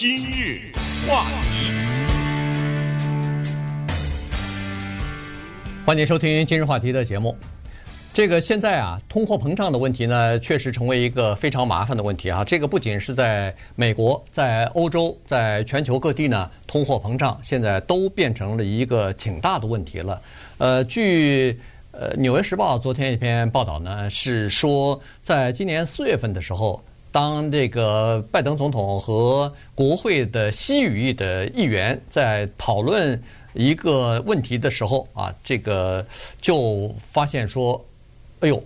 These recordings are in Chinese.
今日话题，欢迎收听今日话题的节目。这个现在啊，通货膨胀的问题呢，确实成为一个非常麻烦的问题啊。这个不仅是在美国，在欧洲，在全球各地呢，通货膨胀现在都变成了一个挺大的问题了。呃，据呃《纽约时报》昨天一篇报道呢，是说在今年四月份的时候。当这个拜登总统和国会的西语裔的议员在讨论一个问题的时候啊，这个就发现说，哎呦，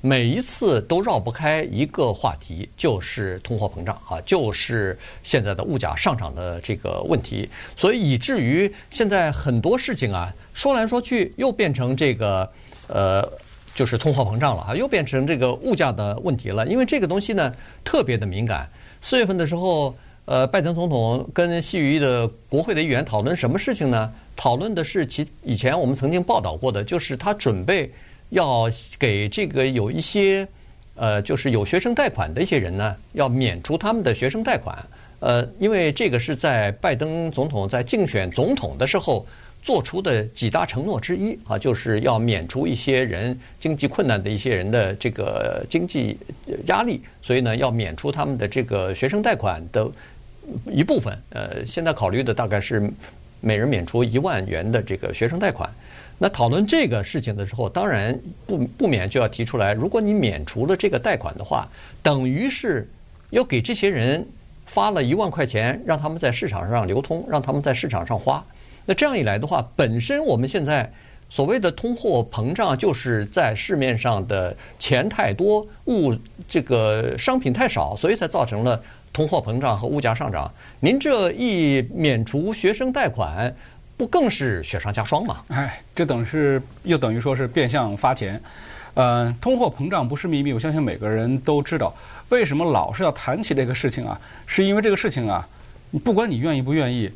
每一次都绕不开一个话题，就是通货膨胀啊，就是现在的物价上涨的这个问题，所以以至于现在很多事情啊，说来说去又变成这个呃。就是通货膨胀了啊，又变成这个物价的问题了。因为这个东西呢，特别的敏感。四月份的时候，呃，拜登总统跟西语的国会的议员讨论什么事情呢？讨论的是其以前我们曾经报道过的，就是他准备要给这个有一些呃，就是有学生贷款的一些人呢，要免除他们的学生贷款。呃，因为这个是在拜登总统在竞选总统的时候。做出的几大承诺之一啊，就是要免除一些人经济困难的一些人的这个经济压力，所以呢，要免除他们的这个学生贷款的一部分。呃，现在考虑的大概是每人免除一万元的这个学生贷款。那讨论这个事情的时候，当然不不免就要提出来，如果你免除了这个贷款的话，等于是要给这些人发了一万块钱，让他们在市场上流通，让他们在市场上花。那这样一来的话，本身我们现在所谓的通货膨胀，就是在市面上的钱太多，物这个商品太少，所以才造成了通货膨胀和物价上涨。您这一免除学生贷款，不更是雪上加霜吗？哎，这等于是又等于说是变相发钱。呃，通货膨胀不是秘密，我相信每个人都知道。为什么老是要谈起这个事情啊？是因为这个事情啊，不管你愿意不愿意。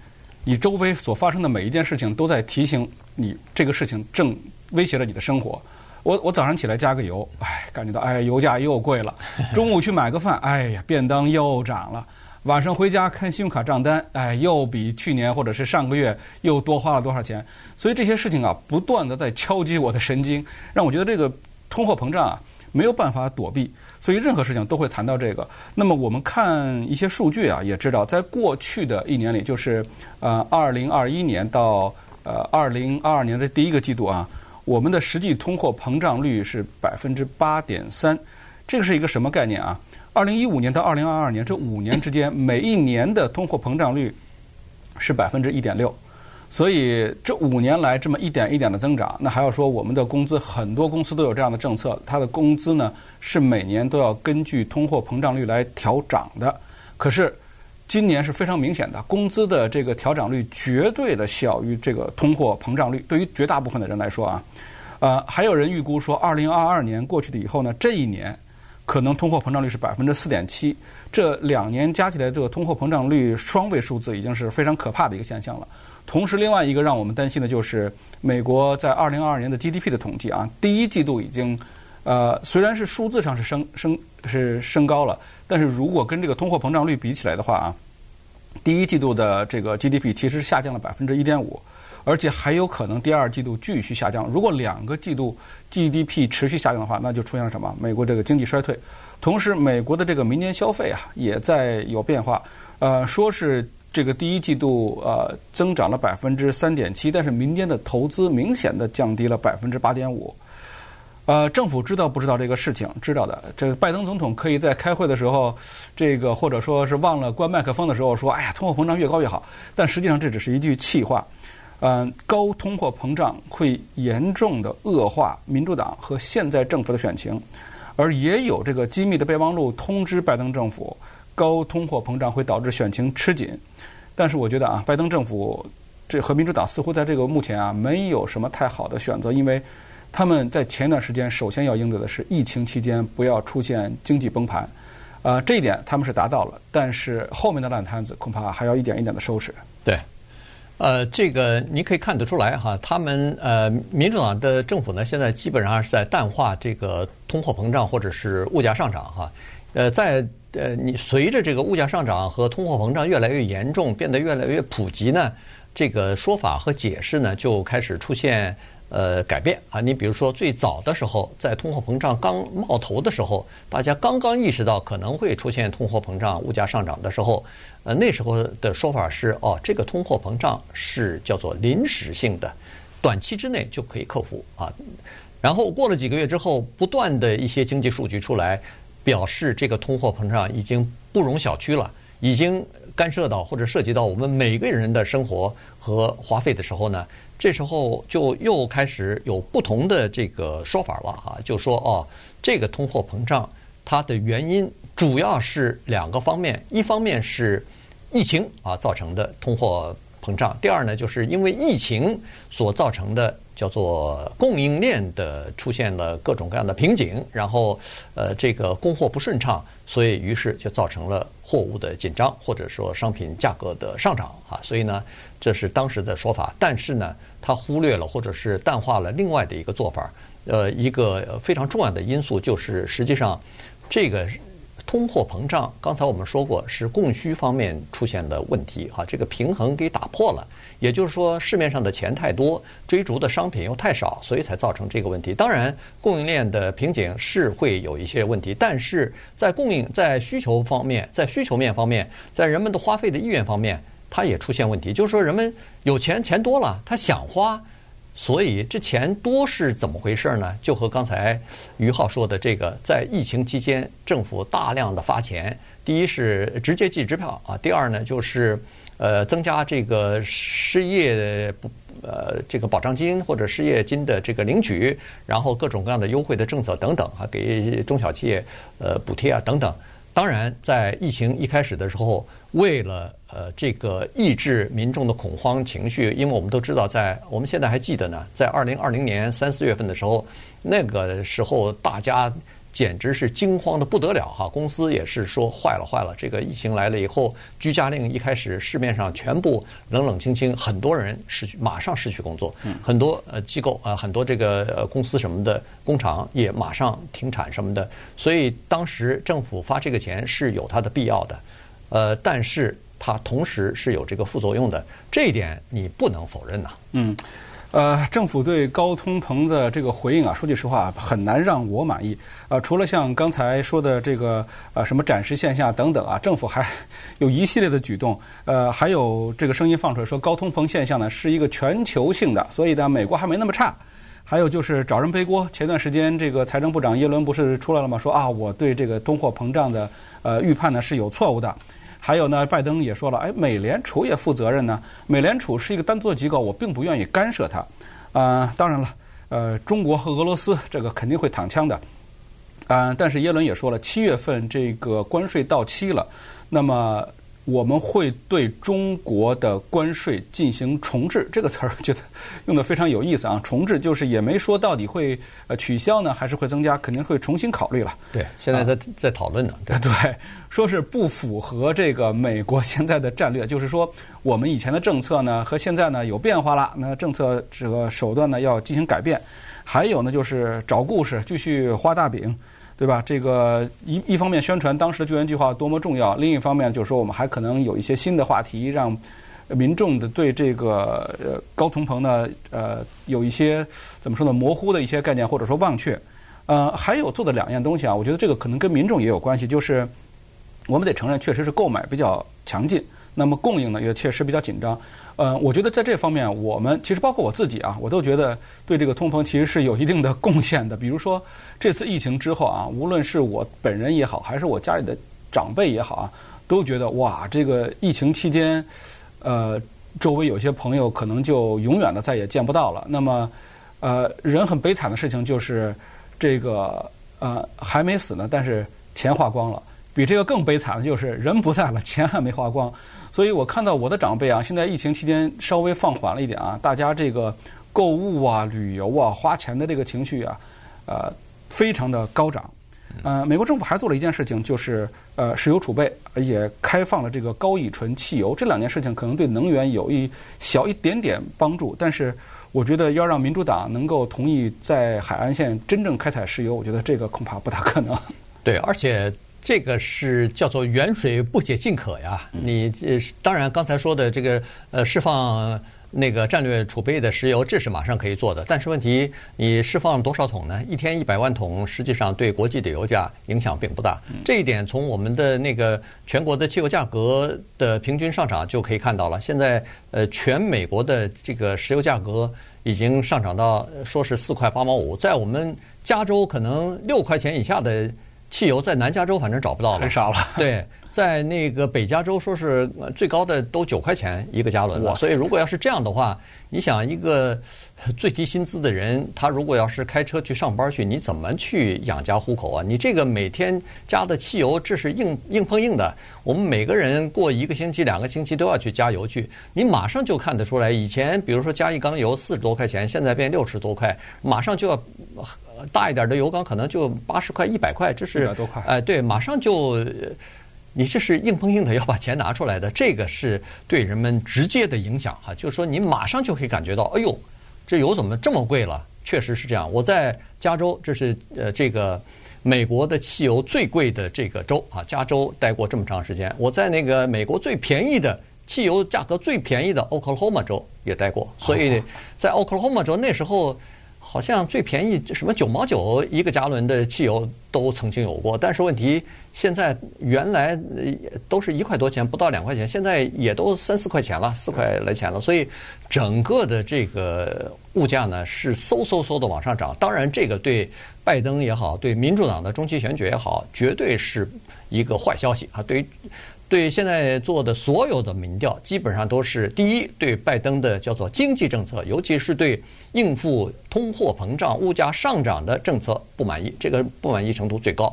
你周围所发生的每一件事情都在提醒你，这个事情正威胁着你的生活。我我早上起来加个油，哎，感觉到哎，油价又贵了。中午去买个饭，哎呀，便当又涨了。晚上回家看信用卡账单，哎，又比去年或者是上个月又多花了多少钱。所以这些事情啊，不断的在敲击我的神经，让我觉得这个通货膨胀啊。没有办法躲避，所以任何事情都会谈到这个。那么我们看一些数据啊，也知道，在过去的一年里，就是呃，二零二一年到呃二零二二年的第一个季度啊，我们的实际通货膨胀率是百分之八点三。这个是一个什么概念啊？二零一五年到二零二二年这五年之间，每一年的通货膨胀率是百分之一点六。所以这五年来这么一点一点的增长，那还要说我们的工资，很多公司都有这样的政策，它的工资呢是每年都要根据通货膨胀率来调涨的。可是今年是非常明显的，工资的这个调涨率绝对的小于这个通货膨胀率。对于绝大部分的人来说啊，呃，还有人预估说，二零二二年过去了以后呢，这一年可能通货膨胀率是百分之四点七，这两年加起来这个通货膨胀率双位数字已经是非常可怕的一个现象了。同时，另外一个让我们担心的就是美国在二零二二年的 GDP 的统计啊，第一季度已经，呃，虽然是数字上是升升是升高了，但是如果跟这个通货膨胀率比起来的话啊，第一季度的这个 GDP 其实下降了百分之一点五，而且还有可能第二季度继续下降。如果两个季度 GDP 持续下降的话，那就出现了什么？美国这个经济衰退。同时，美国的这个民间消费啊也在有变化，呃，说是。这个第一季度呃增长了百分之三点七，但是民间的投资明显的降低了百分之八点五。呃，政府知道不知道这个事情？知道的。这个拜登总统可以在开会的时候，这个或者说是忘了关麦克风的时候说：“哎呀，通货膨胀越高越好。”但实际上这只是一句气话。嗯、高通货膨胀会严重的恶化民主党和现在政府的选情，而也有这个机密的备忘录通知拜登政府。高通货膨胀会导致选情吃紧，但是我觉得啊，拜登政府这和民主党似乎在这个目前啊没有什么太好的选择，因为他们在前一段时间首先要应对的是疫情期间不要出现经济崩盘，啊、这一点他们是达到了，但是后面的烂摊子恐怕还要一点一点的收拾。对，呃，这个你可以看得出来哈，他们呃民主党的政府呢现在基本上是在淡化这个通货膨胀或者是物价上涨哈，呃，在。呃，你随着这个物价上涨和通货膨胀越来越严重，变得越来越普及呢，这个说法和解释呢就开始出现呃改变啊。你比如说最早的时候，在通货膨胀刚冒头的时候，大家刚刚意识到可能会出现通货膨胀、物价上涨的时候，呃，那时候的说法是哦，这个通货膨胀是叫做临时性的，短期之内就可以克服啊。然后过了几个月之后，不断的一些经济数据出来。表示这个通货膨胀已经不容小觑了，已经干涉到或者涉及到我们每个人的生活和花费的时候呢，这时候就又开始有不同的这个说法了哈，就说哦，这个通货膨胀它的原因主要是两个方面，一方面是疫情啊造成的通货膨胀，第二呢就是因为疫情所造成的。叫做供应链的出现了各种各样的瓶颈，然后呃这个供货不顺畅，所以于是就造成了货物的紧张，或者说商品价格的上涨啊。所以呢，这是当时的说法，但是呢，他忽略了或者是淡化了另外的一个做法，呃，一个非常重要的因素就是实际上这个。通货膨胀，刚才我们说过是供需方面出现的问题啊，这个平衡给打破了。也就是说，市面上的钱太多，追逐的商品又太少，所以才造成这个问题。当然，供应链的瓶颈是会有一些问题，但是在供应、在需求方面、在需求面方面、在人们的花费的意愿方面，它也出现问题。就是说，人们有钱，钱多了，他想花。所以这钱多是怎么回事呢？就和刚才于浩说的这个，在疫情期间，政府大量的发钱，第一是直接寄支票啊，第二呢就是呃增加这个失业不呃这个保障金或者失业金的这个领取，然后各种各样的优惠的政策等等啊，给中小企业呃补贴啊等等。当然，在疫情一开始的时候，为了呃这个抑制民众的恐慌情绪，因为我们都知道，在我们现在还记得呢，在二零二零年三四月份的时候，那个时候大家。简直是惊慌的不得了哈！公司也是说坏了坏了，这个疫情来了以后，居家令一开始市面上全部冷冷清清，很多人失去马上失去工作，很多呃机构啊，很多这个呃公司什么的工厂也马上停产什么的，所以当时政府发这个钱是有它的必要的，呃，但是它同时是有这个副作用的，这一点你不能否认呐。嗯。呃，政府对高通膨的这个回应啊，说句实话，很难让我满意。呃，除了像刚才说的这个呃什么暂时现象等等啊，政府还有一系列的举动。呃，还有这个声音放出来说，高通膨现象呢是一个全球性的，所以呢，美国还没那么差。还有就是找人背锅。前段时间这个财政部长耶伦不是出来了吗？说啊，我对这个通货膨胀的呃预判呢是有错误的。还有呢，拜登也说了，哎，美联储也负责任呢。美联储是一个单独的机构，我并不愿意干涉它。啊、当然了，呃，中国和俄罗斯这个肯定会躺枪的。啊、但是耶伦也说了，七月份这个关税到期了，那么。我们会对中国的关税进行重置，这个词儿觉得用的非常有意思啊。重置就是也没说到底会呃取消呢，还是会增加，肯定会重新考虑了。对，现在在、啊、在讨论呢。对，对，说是不符合这个美国现在的战略，就是说我们以前的政策呢和现在呢有变化了，那政策这个手段呢要进行改变。还有呢就是找故事，继续画大饼。对吧？这个一一方面宣传当时的救援计划多么重要，另一方面就是说我们还可能有一些新的话题，让民众的对这个呃高通膨呢呃有一些怎么说呢模糊的一些概念或者说忘却。呃，还有做的两样东西啊，我觉得这个可能跟民众也有关系，就是我们得承认确实是购买比较强劲，那么供应呢也确实比较紧张。呃，我觉得在这方面，我们其实包括我自己啊，我都觉得对这个通膨其实是有一定的贡献的。比如说这次疫情之后啊，无论是我本人也好，还是我家里的长辈也好啊，都觉得哇，这个疫情期间，呃，周围有些朋友可能就永远的再也见不到了。那么，呃，人很悲惨的事情就是这个呃还没死呢，但是钱花光了。比这个更悲惨的就是人不在了，钱还没花光。所以我看到我的长辈啊，现在疫情期间稍微放缓了一点啊，大家这个购物啊、旅游啊、花钱的这个情绪啊，呃，非常的高涨。呃，美国政府还做了一件事情，就是呃，石油储备也开放了这个高乙醇汽油。这两件事情可能对能源有一小一点点帮助，但是我觉得要让民主党能够同意在海岸线真正开采石油，我觉得这个恐怕不大可能。对，而且。这个是叫做远水不解近渴呀。你呃，当然刚才说的这个呃释放。那个战略储备的石油，这是马上可以做的。但是问题，你释放多少桶呢？一天一百万桶，实际上对国际的油价影响并不大。这一点从我们的那个全国的汽油价格的平均上涨就可以看到了。现在，呃，全美国的这个石油价格已经上涨到说是四块八毛五，在我们加州可能六块钱以下的汽油，在南加州反正找不到了，很少了。对。在那个北加州，说是最高的都九块钱一个加仑了。所以如果要是这样的话，你想一个 最低薪资的人，他如果要是开车去上班去，你怎么去养家糊口啊？你这个每天加的汽油，这是硬硬碰硬的。我们每个人过一个星期、两个星期都要去加油去，你马上就看得出来。以前比如说加一缸油四十多块钱，现在变六十多块，马上就要大一点的油缸可能就八十块、一百块，这是一百多块。哎，对，马上就。你这是硬碰硬的要把钱拿出来的，这个是对人们直接的影响哈，就是说你马上就可以感觉到，哎呦，这油怎么这么贵了？确实是这样。我在加州，这是呃这个美国的汽油最贵的这个州啊，加州待过这么长时间。我在那个美国最便宜的汽油价格最便宜的 Oklahoma 州也待过，所以在 Oklahoma 州那时候。好像最便宜什么九毛九一个加仑的汽油都曾经有过，但是问题现在原来都是一块多钱，不到两块钱，现在也都三四块钱了，四块来钱了，所以整个的这个物价呢是嗖嗖嗖的往上涨。当然，这个对拜登也好，对民主党的中期选举也好，绝对是一个坏消息啊！对于。对现在做的所有的民调，基本上都是第一，对拜登的叫做经济政策，尤其是对应付通货膨胀、物价上涨的政策不满意，这个不满意程度最高。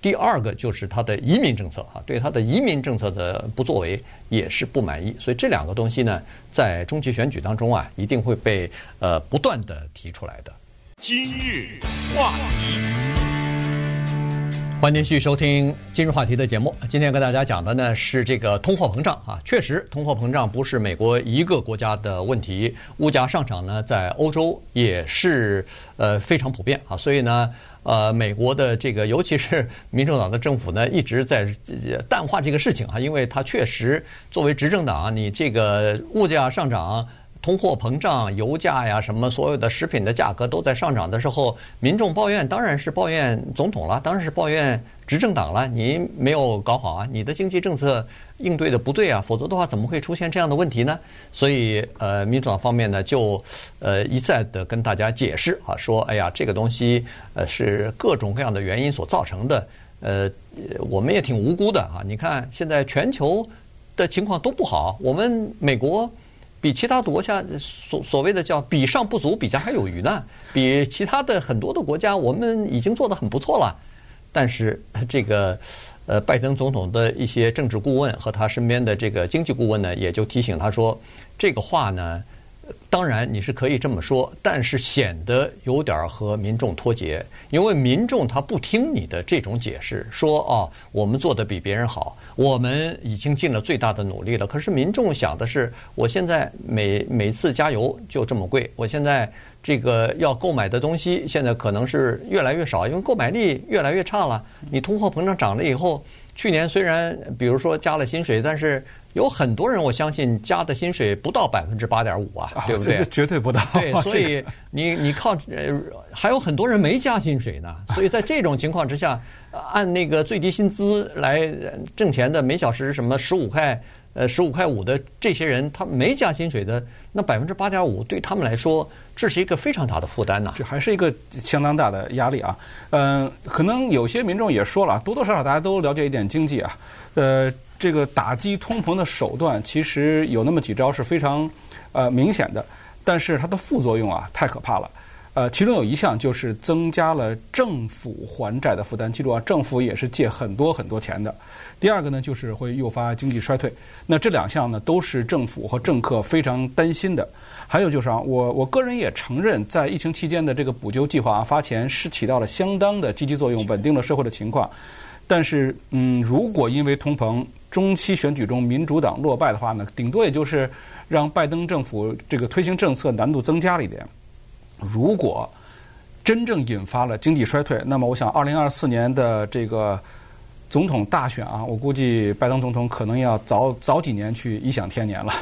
第二个就是他的移民政策啊，对他的移民政策的不作为也是不满意。所以这两个东西呢，在中期选举当中啊，一定会被呃不断的提出来的。今日话题。欢迎继续收听今日话题的节目。今天跟大家讲的呢是这个通货膨胀啊，确实通货膨胀不是美国一个国家的问题，物价上涨呢在欧洲也是呃非常普遍啊。所以呢，呃，美国的这个尤其是民主党的政府呢一直在淡化这个事情啊，因为它确实作为执政党，你这个物价上涨。通货膨胀、油价呀，什么所有的食品的价格都在上涨的时候，民众抱怨当然是抱怨总统了，当然是抱怨执政党了。你没有搞好啊，你的经济政策应对的不对啊，否则的话怎么会出现这样的问题呢？所以，呃，民主党方面呢就呃一再的跟大家解释啊，说哎呀，这个东西呃是各种各样的原因所造成的，呃，我们也挺无辜的啊。你看现在全球的情况都不好，我们美国。比其他国家所所谓的叫比上不足，比下还有余呢。比其他的很多的国家，我们已经做得很不错了。但是这个呃，拜登总统的一些政治顾问和他身边的这个经济顾问呢，也就提醒他说，这个话呢。当然你是可以这么说，但是显得有点和民众脱节，因为民众他不听你的这种解释，说哦，我们做得比别人好，我们已经尽了最大的努力了。可是民众想的是，我现在每每次加油就这么贵，我现在这个要购买的东西现在可能是越来越少，因为购买力越来越差了。你通货膨胀涨了以后，去年虽然比如说加了薪水，但是。有很多人，我相信加的薪水不到百分之八点五啊，对不对？这绝对不到。对，所以你你靠呃，还有很多人没加薪水呢。所以在这种情况之下，按那个最低薪资来挣钱的，每小时什么十五块呃十五块五的这些人，他没加薪水的，那百分之八点五对他们来说，这是一个非常大的负担呐。这还是一个相当大的压力啊。嗯，可能有些民众也说了，多多少少大家都了解一点经济啊，呃。这个打击通膨的手段其实有那么几招是非常呃明显的，但是它的副作用啊太可怕了。呃，其中有一项就是增加了政府还债的负担。记住啊，政府也是借很多很多钱的。第二个呢，就是会诱发经济衰退。那这两项呢，都是政府和政客非常担心的。还有就是啊，我我个人也承认，在疫情期间的这个补救计划啊发钱是起到了相当的积极作用，稳定了社会的情况。但是，嗯，如果因为通膨，中期选举中民主党落败的话呢，顶多也就是让拜登政府这个推行政策难度增加了一点。如果真正引发了经济衰退，那么我想，二零二四年的这个总统大选啊，我估计拜登总统可能要早早几年去颐享天年了。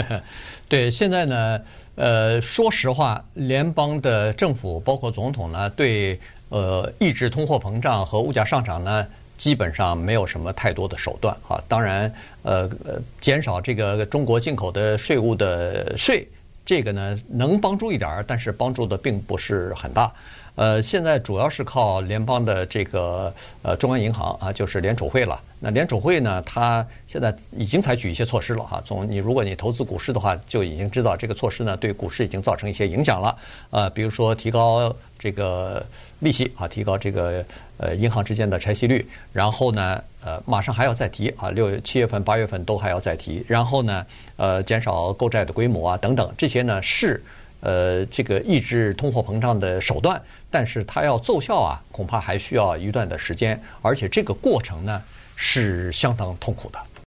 对，现在呢，呃，说实话，联邦的政府包括总统呢，对呃抑制通货膨胀和物价上涨呢，基本上没有什么太多的手段啊。当然，呃呃，减少这个中国进口的税务的税，这个呢能帮助一点儿，但是帮助的并不是很大。呃，现在主要是靠联邦的这个呃中央银行啊，就是联储会了。那联储会呢，它现在已经采取一些措施了哈。从你如果你投资股市的话，就已经知道这个措施呢对股市已经造成一些影响了。呃，比如说提高这个利息啊，提高这个呃银行之间的拆息率，然后呢呃马上还要再提啊，六七月份、八月份都还要再提，然后呢呃减少购债的规模啊等等，这些呢是。呃，这个抑制通货膨胀的手段，但是它要奏效啊，恐怕还需要一段的时间，而且这个过程呢是相当痛苦的。